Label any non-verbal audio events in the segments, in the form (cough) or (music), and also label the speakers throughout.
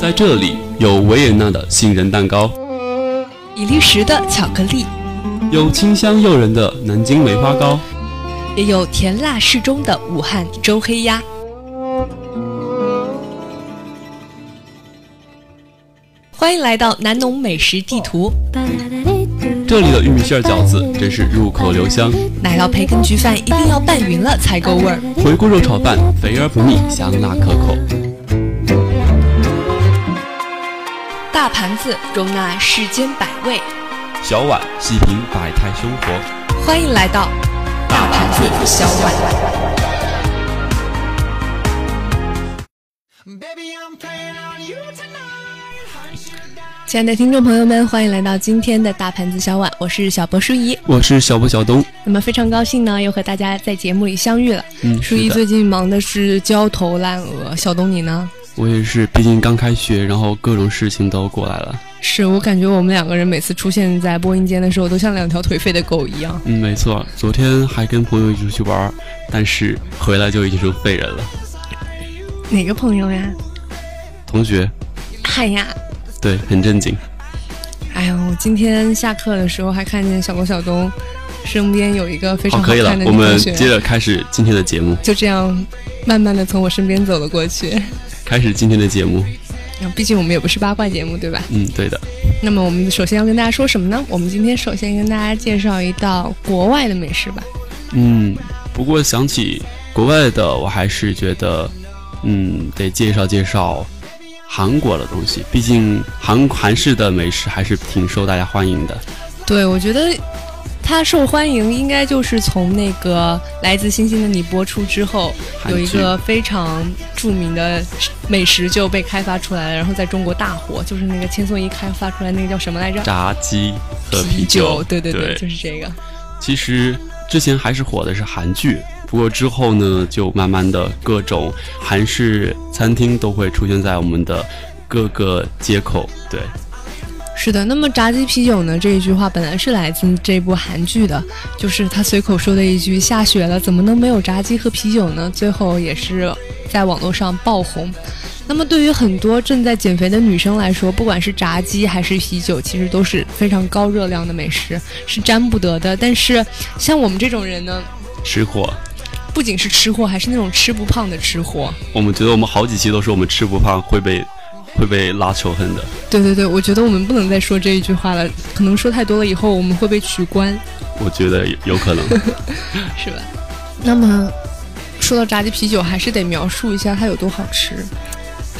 Speaker 1: 在这里有维也纳的杏仁蛋糕，
Speaker 2: 比利时的巧克力，
Speaker 1: 有清香诱人的南京梅花糕，
Speaker 2: 也有甜辣适中的武汉周黑鸭。欢迎来到南农美食地图。
Speaker 1: 这里的玉米馅饺子真是入口留香，
Speaker 2: 奶酪培根焗饭一定要拌匀了才够味儿。
Speaker 1: 回锅肉炒饭肥而不腻，香辣可口。
Speaker 2: 大盘子容纳世间百味，
Speaker 1: 小碗细品百态生活。
Speaker 2: 欢迎来到大盘子小碗。亲爱的听众朋友们，欢迎来到今天的大盘子小碗，我是小博舒怡，
Speaker 1: 我是小博小东。
Speaker 2: 那么非常高兴呢，又和大家在节目里相遇了。
Speaker 1: 嗯，
Speaker 2: 舒怡最近忙的是焦头烂额，小东你呢？
Speaker 1: 我也是，毕竟刚开学，然后各种事情都过来了。
Speaker 2: 是我感觉我们两个人每次出现在播音间的时候，都像两条颓废的狗一样。
Speaker 1: 嗯，没错，昨天还跟朋友一起出去玩，但是回来就已经是废人了。
Speaker 2: 哪个朋友呀？
Speaker 1: 同学。
Speaker 2: 嗨呀。
Speaker 1: 对，很正经。
Speaker 2: 哎呀，我今天下课的时候还看见小罗小东身边有一个非常
Speaker 1: 好看的
Speaker 2: 女同学。
Speaker 1: 我们接着开始今天的节目。
Speaker 2: 就这样，慢慢的从我身边走了过去。
Speaker 1: 开始今天的节目。
Speaker 2: 毕竟我们也不是八卦节目，对吧？
Speaker 1: 嗯，对的。
Speaker 2: 那么我们首先要跟大家说什么呢？我们今天首先跟大家介绍一道国外的美食吧。
Speaker 1: 嗯，不过想起国外的，我还是觉得，嗯，得介绍介绍。韩国的东西，毕竟韩韩式的美食还是挺受大家欢迎的。
Speaker 2: 对，我觉得它受欢迎，应该就是从那个《来自星星的你》播出之后，有一个非常著名的美食就被开发出来了，然后在中国大火，就是那个千颂伊开发出来那个叫什么来着？
Speaker 1: 炸鸡和
Speaker 2: 啤
Speaker 1: 酒。
Speaker 2: 对对
Speaker 1: 对，
Speaker 2: 就是这个。
Speaker 1: 其实之前还是火的是韩剧。不过之后呢，就慢慢的各种韩式餐厅都会出现在我们的各个街口。对，
Speaker 2: 是的。那么炸鸡啤酒呢？这一句话本来是来自这部韩剧的，就是他随口说的一句“下雪了，怎么能没有炸鸡和啤酒呢？”最后也是在网络上爆红。那么对于很多正在减肥的女生来说，不管是炸鸡还是啤酒，其实都是非常高热量的美食，是沾不得的。但是像我们这种人呢，
Speaker 1: 吃货。
Speaker 2: 不仅是吃货，还是那种吃不胖的吃货。
Speaker 1: 我们觉得我们好几期都说我们吃不胖会被会被拉仇恨的。
Speaker 2: 对对对，我觉得我们不能再说这一句话了，可能说太多了以后我们会被取关。
Speaker 1: 我觉得有可能，(laughs)
Speaker 2: 是吧？那么说到炸鸡啤酒，还是得描述一下它有多好吃。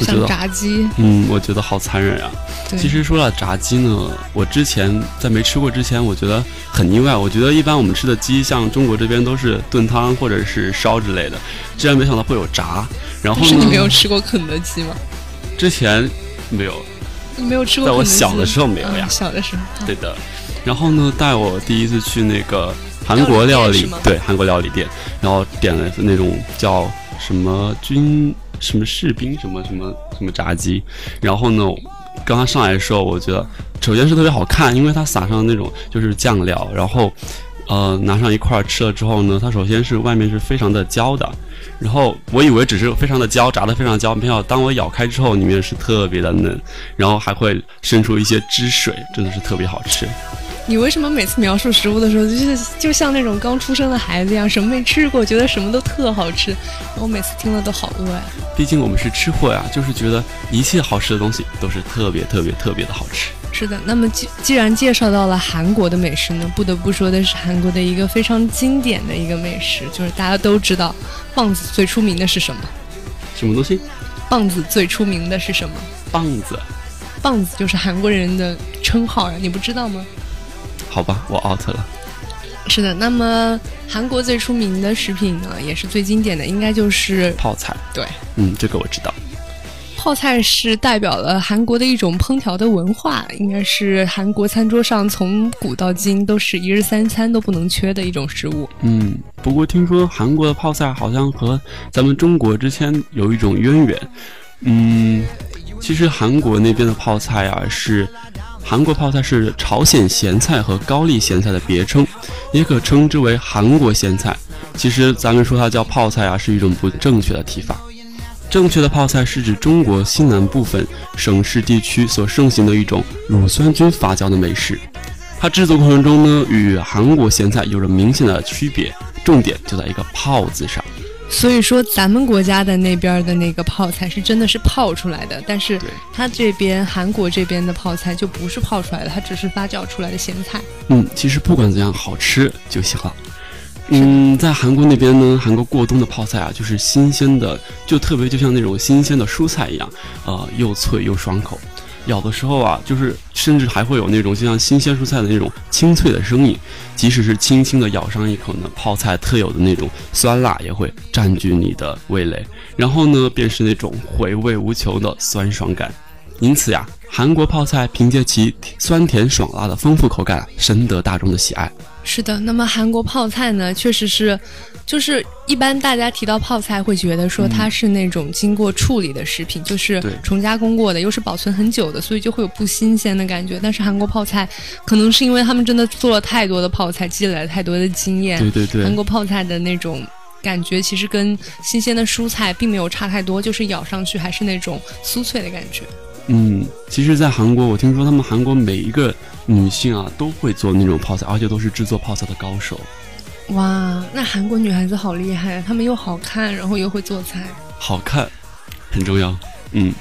Speaker 2: 像炸鸡，
Speaker 1: 嗯，我觉得好残忍啊。其实说到炸鸡呢，我之前在没吃过之前，我觉得很意外。我觉得一般我们吃的鸡，像中国这边都是炖汤或者是烧之类的，居然没想到会有炸。然后
Speaker 2: 是你没有吃过肯德基吗？
Speaker 1: 之前没有，
Speaker 2: 没有吃过。
Speaker 1: 在我小的时候没有呀，
Speaker 2: 小的时候。
Speaker 1: 对的。然后呢，带我第一次去那个韩国料理，对韩国料理店，然后点了那种叫什么军。什么士兵什么什么什么炸鸡，然后呢，刚刚上来的时候，我觉得首先是特别好看，因为它撒上那种就是酱料，然后，呃，拿上一块吃了之后呢，它首先是外面是非常的焦的，然后我以为只是非常的焦，炸的非常焦，没有当我咬开之后，里面是特别的嫩，然后还会渗出一些汁水，真的是特别好吃。
Speaker 2: 你为什么每次描述食物的时候，就是就像那种刚出生的孩子一样，什么没吃过，觉得什么都特好吃？我每次听了都好饿呀。
Speaker 1: 毕竟我们是吃货呀，就是觉得一切好吃的东西都是特别特别特别的好吃。
Speaker 2: 是的，那么既既然介绍到了韩国的美食呢，不得不说的是韩国的一个非常经典的一个美食，就是大家都知道，棒子最出名的是什么？
Speaker 1: 什么东西？
Speaker 2: 棒子最出名的是什么？
Speaker 1: 棒子，
Speaker 2: 棒子就是韩国人的称号呀，你不知道吗？
Speaker 1: 好吧，我 out 了。
Speaker 2: 是的，那么韩国最出名的食品呢，也是最经典的，应该就是
Speaker 1: 泡菜。
Speaker 2: 对，
Speaker 1: 嗯，这个我知道。
Speaker 2: 泡菜是代表了韩国的一种烹调的文化，应该是韩国餐桌上从古到今都是一日三餐都不能缺的一种食物。
Speaker 1: 嗯，不过听说韩国的泡菜好像和咱们中国之间有一种渊源。嗯，其实韩国那边的泡菜啊是。韩国泡菜是朝鲜咸菜和高丽咸菜的别称，也可称之为韩国咸菜。其实咱们说它叫泡菜啊，是一种不正确的提法。正确的泡菜是指中国西南部分省市地区所盛行的一种乳酸菌发酵的美食。它制作过程中呢，与韩国咸菜有着明显的区别，重点就在一个“泡”字上。
Speaker 2: 所以说，咱们国家的那边的那个泡菜是真的是泡出来的，但是它这边韩国这边的泡菜就不是泡出来的，它只是发酵出来的咸菜。
Speaker 1: 嗯，其实不管怎样，好吃就行了。嗯，在韩国那边呢，韩国过冬的泡菜啊，就是新鲜的，就特别就像那种新鲜的蔬菜一样，呃，又脆又爽口。咬的时候啊，就是甚至还会有那种就像新鲜蔬菜的那种清脆的声音，即使是轻轻的咬上一口呢，泡菜特有的那种酸辣也会占据你的味蕾，然后呢，便是那种回味无穷的酸爽感。因此呀，韩国泡菜凭借其酸甜爽辣的丰富口感，深得大众的喜爱。
Speaker 2: 是的，那么韩国泡菜呢，确实是，就是一般大家提到泡菜，会觉得说它是那种经过处理的食品，就是重加工过的，又是保存很久的，所以就会有不新鲜的感觉。但是韩国泡菜，可能是因为他们真的做了太多的泡菜，积累了太多的经验。
Speaker 1: 对对对，
Speaker 2: 韩国泡菜的那种感觉，其实跟新鲜的蔬菜并没有差太多，就是咬上去还是那种酥脆的感觉。
Speaker 1: 嗯，其实，在韩国，我听说他们韩国每一个女性啊，都会做那种泡菜，而且都是制作泡菜的高手。
Speaker 2: 哇，那韩国女孩子好厉害，她们又好看，然后又会做菜。
Speaker 1: 好看，很重要。嗯。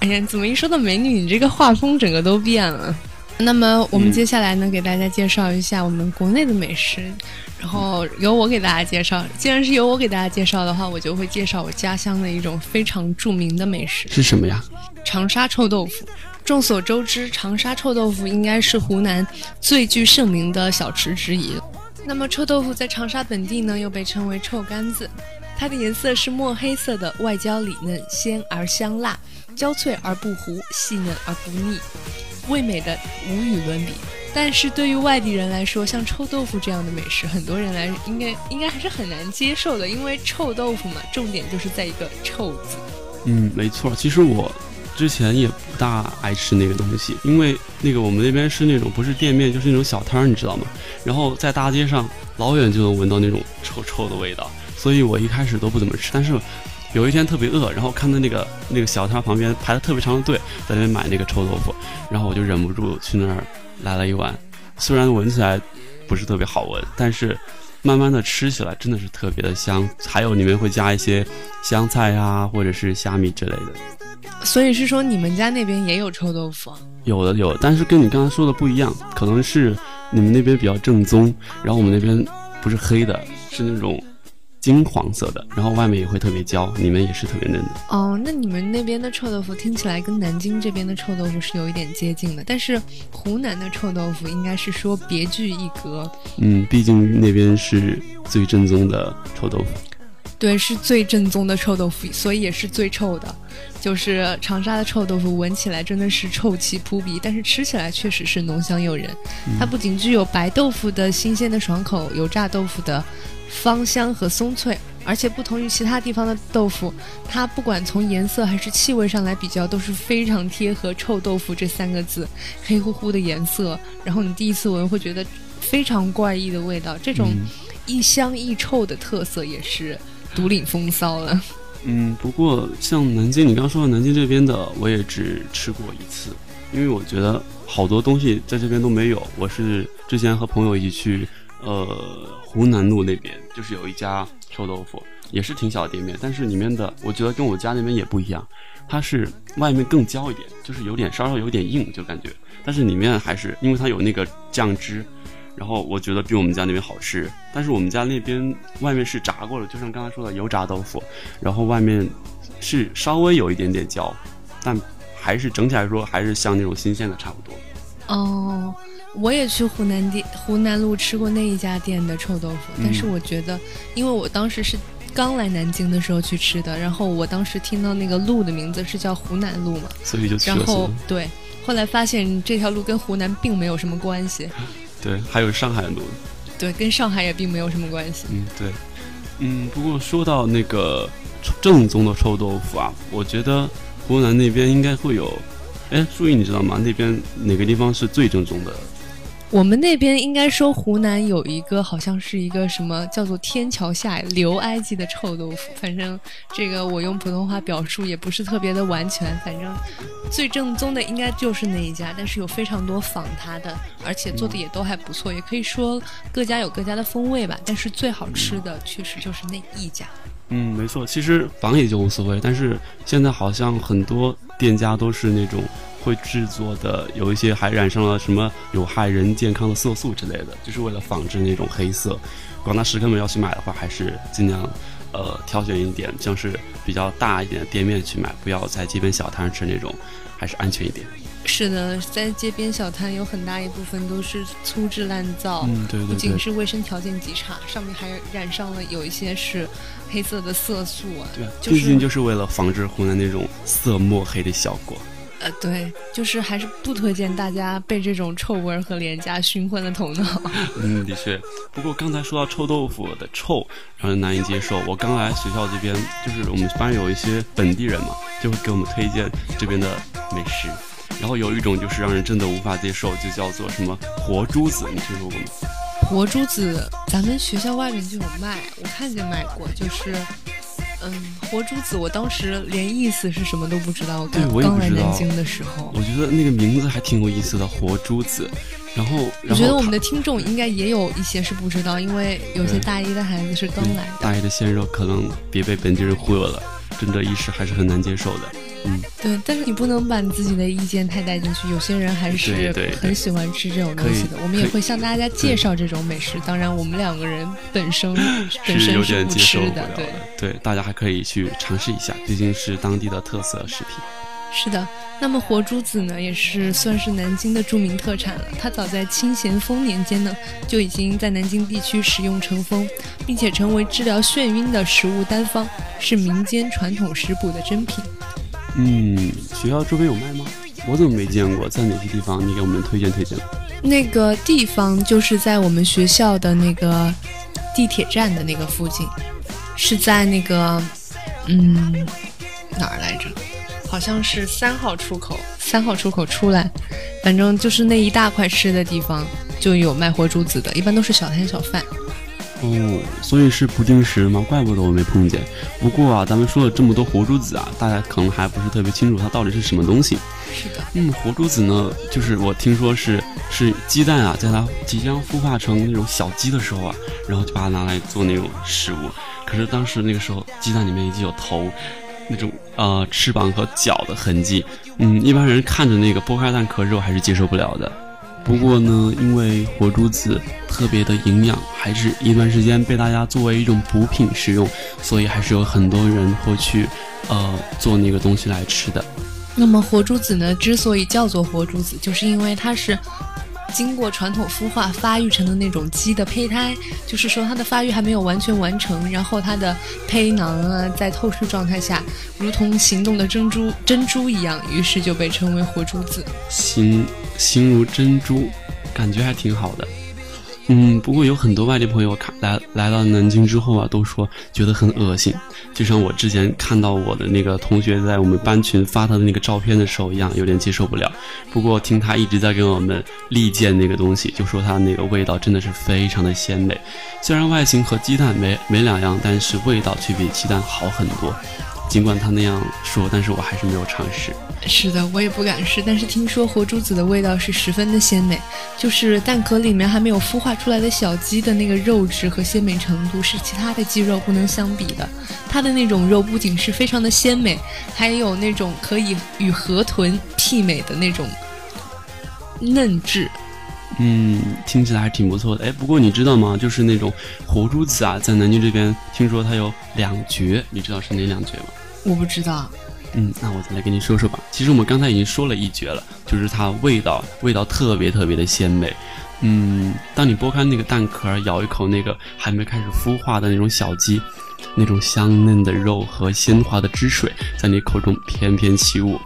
Speaker 2: 哎呀，怎么一说到美女，你这个画风整个都变了？那么，我们接下来呢，给大家介绍一下我们国内的美食。然后由我给大家介绍，既然是由我给大家介绍的话，我就会介绍我家乡的一种非常著名的美食
Speaker 1: 是什么呀？
Speaker 2: 长沙臭豆腐。众所周知，长沙臭豆腐应该是湖南最具盛名的小吃之一。那么臭豆腐在长沙本地呢，又被称为臭干子，它的颜色是墨黑色的，外焦里嫩，鲜而香辣，焦脆而不糊，细嫩而不腻，味美的无与伦比。但是对于外地人来说，像臭豆腐这样的美食，很多人来应该应该还是很难接受的，因为臭豆腐嘛，重点就是在一个“臭”字。
Speaker 1: 嗯，没错。其实我之前也不大爱吃那个东西，因为那个我们那边是那种不是店面就是那种小摊儿，你知道吗？然后在大街上老远就能闻到那种臭臭的味道，所以我一开始都不怎么吃。但是有一天特别饿，然后看到那个 (laughs) 那个小摊旁边排了特别长的队，在那边买那个臭豆腐，然后我就忍不住去那儿。来了一碗，虽然闻起来不是特别好闻，但是慢慢的吃起来真的是特别的香。还有里面会加一些香菜呀，或者是虾米之类的。
Speaker 2: 所以是说你们家那边也有臭豆腐？
Speaker 1: 有的有，但是跟你刚才说的不一样，可能是你们那边比较正宗，然后我们那边不是黑的，是那种。金黄色的，然后外面也会特别焦，里面也是特别嫩的。
Speaker 2: 哦，那你们那边的臭豆腐听起来跟南京这边的臭豆腐是有一点接近的，但是湖南的臭豆腐应该是说别具一格。
Speaker 1: 嗯，毕竟那边是最正宗的臭豆腐。
Speaker 2: 对，是最正宗的臭豆腐，所以也是最臭的。就是长沙的臭豆腐，闻起来真的是臭气扑鼻，但是吃起来确实是浓香诱人。它不仅具有白豆腐的新鲜的爽口，油炸豆腐的。芳香和松脆，而且不同于其他地方的豆腐，它不管从颜色还是气味上来比较，都是非常贴合“臭豆腐”这三个字。黑乎乎的颜色，然后你第一次闻会觉得非常怪异的味道，这种一香一臭的特色也是独领风骚了。
Speaker 1: 嗯，不过像南京，你刚刚说的南京这边的，我也只吃过一次，因为我觉得好多东西在这边都没有。我是之前和朋友一起去，呃。湖南路那边就是有一家臭豆腐，也是挺小的店面，但是里面的我觉得跟我家那边也不一样，它是外面更焦一点，就是有点稍稍有点硬，就感觉，但是里面还是因为它有那个酱汁，然后我觉得比我们家那边好吃。但是我们家那边外面是炸过的，就像刚才说的油炸豆腐，然后外面是稍微有一点点焦，但还是整体来说还是像那种新鲜的差不多。
Speaker 2: 哦。我也去湖南店湖南路吃过那一家店的臭豆腐，但是我觉得，因为我当时是刚来南京的时候去吃的，然后我当时听到那个路的名字是叫湖南路嘛，
Speaker 1: 所以就
Speaker 2: 然后对，后来发现这条路跟湖南并没有什么关系，
Speaker 1: 对，还有上海路，
Speaker 2: 对，跟上海也并没有什么关系，
Speaker 1: 嗯，对，嗯，不过说到那个正宗的臭豆腐啊，我觉得湖南那边应该会有，哎，注意你知道吗？那边哪个地方是最正宗的？
Speaker 2: 我们那边应该说湖南有一个好像是一个什么叫做天桥下留埃及的臭豆腐，反正这个我用普通话表述也不是特别的完全，反正最正宗的应该就是那一家，但是有非常多仿它的，而且做的也都还不错，也可以说各家有各家的风味吧，但是最好吃的确实就是那一家。
Speaker 1: 嗯，没错，其实仿也就无所谓，但是现在好像很多店家都是那种会制作的，有一些还染上了什么有害人健康的色素之类的，就是为了仿制那种黑色。广大食客们要去买的话，还是尽量呃挑选一点，像是比较大一点的店面去买，不要在街边小摊吃那种，还是安全一点。
Speaker 2: 是的，在街边小摊有很大一部分都是粗制滥造，
Speaker 1: 嗯，对对对，
Speaker 2: 不仅是卫生条件极差，上面还染上了有一些是黑色的色素啊。
Speaker 1: 对，
Speaker 2: 就是
Speaker 1: 毕竟就是为了防止湖南那种色墨黑的效果。
Speaker 2: 呃，对，就是还是不推荐大家被这种臭味儿和廉价熏昏了头脑。(laughs)
Speaker 1: 嗯，的确。不过刚才说到臭豆腐的臭，让人难以接受。我刚来学校这边，就是我们班有一些本地人嘛，就会给我们推荐这边的美食。然后有一种就是让人真的无法接受，就叫做什么活珠子，你听说过吗？
Speaker 2: 活珠子，咱们学校外面就有卖，我看见卖过，就是，嗯，活珠子，我当时连意思是什么都不知道，我
Speaker 1: 对
Speaker 2: 刚刚来
Speaker 1: 我也不知道
Speaker 2: 南京的时候。
Speaker 1: 我觉得那个名字还挺有意思的，活珠子。然后，
Speaker 2: 我
Speaker 1: 然后
Speaker 2: 觉得我们的听众应该也有一些是不知道，因为有些大一的孩子是刚来的。
Speaker 1: 大一的鲜肉可能别被本地人忽悠了，真的一时还是很难接受的。嗯，
Speaker 2: 对，但是你不能把你自己的意见太带进去。有些人还是很喜欢吃这种东西的。我们也会向大家介绍这种美食。当然，我们两个人本身本身是不吃的，对。
Speaker 1: 对，大家还可以去尝试一下，毕竟是当地的特色食品。
Speaker 2: 是的，那么活珠子呢，也是算是南京的著名特产了。它早在清咸丰年间呢，就已经在南京地区食用成风，并且成为治疗眩晕的食物单方，是民间传统食补的珍品。
Speaker 1: 嗯，学校周边有卖吗？我怎么没见过？在哪些地方？你给我们推荐推荐。
Speaker 2: 那个地方就是在我们学校的那个地铁站的那个附近，是在那个嗯哪儿来着？好像是三号出口，三号出口出来，反正就是那一大块吃的地方就有卖活珠子的，一般都是小摊小贩。
Speaker 1: 哦，所以是不定时吗？怪不得我没碰见。不过啊，咱们说了这么多活珠子啊，大家可能还不是特别清楚它到底是什么东西。
Speaker 2: 是的，
Speaker 1: 嗯，活珠子呢，就是我听说是是鸡蛋啊，在它即将孵化成那种小鸡的时候啊，然后就把它拿来做那种食物。可是当时那个时候，鸡蛋里面已经有头，那种呃翅膀和脚的痕迹。嗯，一般人看着那个剥开蛋壳肉还是接受不了的。不过呢，因为活珠子特别的营养，还是一段时间被大家作为一种补品食用，所以还是有很多人会去呃做那个东西来吃的。
Speaker 2: 那么活珠子呢，之所以叫做活珠子，就是因为它是经过传统孵化发育成的那种鸡的胚胎，就是说它的发育还没有完全完成，然后它的胚囊啊在透视状态下，如同行动的珍珠珍珠一样，于是就被称为活珠子。
Speaker 1: 形形如珍珠，感觉还挺好的。嗯，不过有很多外地朋友看来来到南京之后啊，都说觉得很恶心，就像我之前看到我的那个同学在我们班群发他的那个照片的时候一样，有点接受不了。不过听他一直在跟我们力荐那个东西，就说它那个味道真的是非常的鲜美，虽然外形和鸡蛋没没两样，但是味道却比鸡蛋好很多。尽管他那样说，但是我还是没有尝试。
Speaker 2: 是的，我也不敢试，但是听说活珠子的味道是十分的鲜美，就是蛋壳里面还没有孵化出来的小鸡的那个肉质和鲜美程度是其他的鸡肉不能相比的。它的那种肉不仅是非常的鲜美，还有那种可以与河豚媲美的那种嫩质。
Speaker 1: 嗯，听起来还挺不错的。哎，不过你知道吗？就是那种活珠子啊，在南京这边听说它有两绝，你知道是哪两绝吗？
Speaker 2: 我不知道，
Speaker 1: 嗯，那我再来跟你说说吧。其实我们刚才已经说了一绝了，就是它味道味道特别特别的鲜美。嗯，当你剥开那个蛋壳，咬一口那个还没开始孵化的那种小鸡，那种香嫩的肉和鲜滑的汁水在你口中翩翩起舞，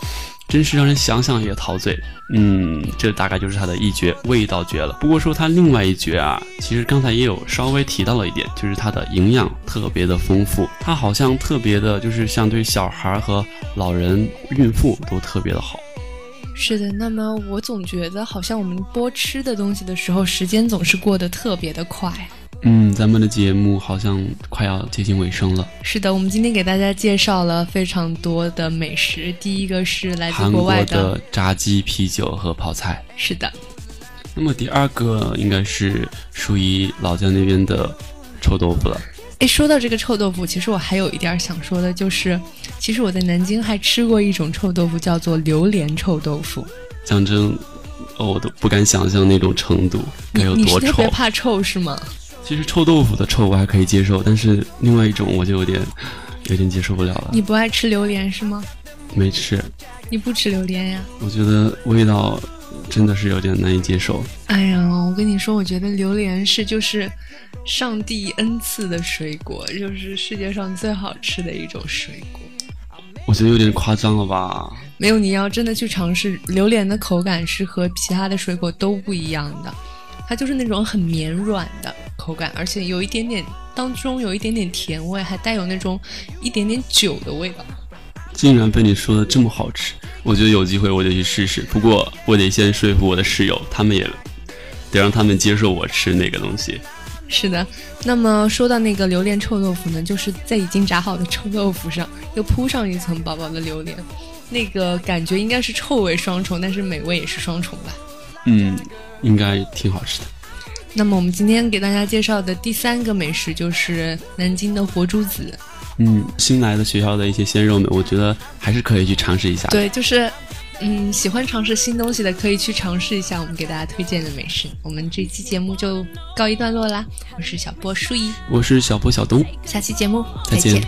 Speaker 1: 真是让人想想也陶醉。嗯，这大概就是它的一绝，味道绝了。不过说它另外一绝啊，其实刚才也有稍微提到了一点，就是它的营养特别的丰富，它好像特别的，就是像对小孩和老人、孕妇都特别的好。
Speaker 2: 是的，那么我总觉得好像我们播吃的东西的时候，时间总是过得特别的快。
Speaker 1: 嗯，咱们的节目好像快要接近尾声了。
Speaker 2: 是的，我们今天给大家介绍了非常多的美食。第一个是来自国外
Speaker 1: 的炸鸡、啤酒和泡菜。
Speaker 2: 是的。
Speaker 1: 那么第二个应该是属于老家那边的臭豆腐了。
Speaker 2: 哎，说到这个臭豆腐，其实我还有一点想说的，就是其实我在南京还吃过一种臭豆腐，叫做榴莲臭豆腐。
Speaker 1: 讲真，我都不敢想象那种程度该有多臭。
Speaker 2: 你特别怕臭是吗？
Speaker 1: 其实臭豆腐的臭我还可以接受，但是另外一种我就有点有点接受不了了。
Speaker 2: 你不爱吃榴莲是吗？
Speaker 1: 没吃。
Speaker 2: 你不吃榴莲呀？
Speaker 1: 我觉得味道真的是有点难以接受。
Speaker 2: 哎呀，我跟你说，我觉得榴莲是就是上帝恩赐的水果，就是世界上最好吃的一种水果。
Speaker 1: 我觉得有点夸张了吧？
Speaker 2: 没有，你要真的去尝试，榴莲的口感是和其他的水果都不一样的。它就是那种很绵软的口感，而且有一点点当中有一点点甜味，还带有那种一点点酒的味道。
Speaker 1: 竟然被你说的这么好吃，我觉得有机会我就去试试。不过我得先说服我的室友，他们也得让他们接受我吃那个东西。
Speaker 2: 是的，那么说到那个榴莲臭豆腐呢，就是在已经炸好的臭豆腐上又铺上一层薄薄的榴莲，那个感觉应该是臭味双重，但是美味也是双重吧。
Speaker 1: 嗯。应该挺好吃的。
Speaker 2: 那么我们今天给大家介绍的第三个美食就是南京的活珠子。
Speaker 1: 嗯，新来的学校的一些鲜肉们，我觉得还是可以去尝试一下。
Speaker 2: 对，就是嗯，喜欢尝试新东西的可以去尝试一下我们给大家推荐的美食。我们这期节目就告一段落啦。我是小波舒怡，
Speaker 1: 我是小波小东，
Speaker 2: 下期节目
Speaker 1: 再见。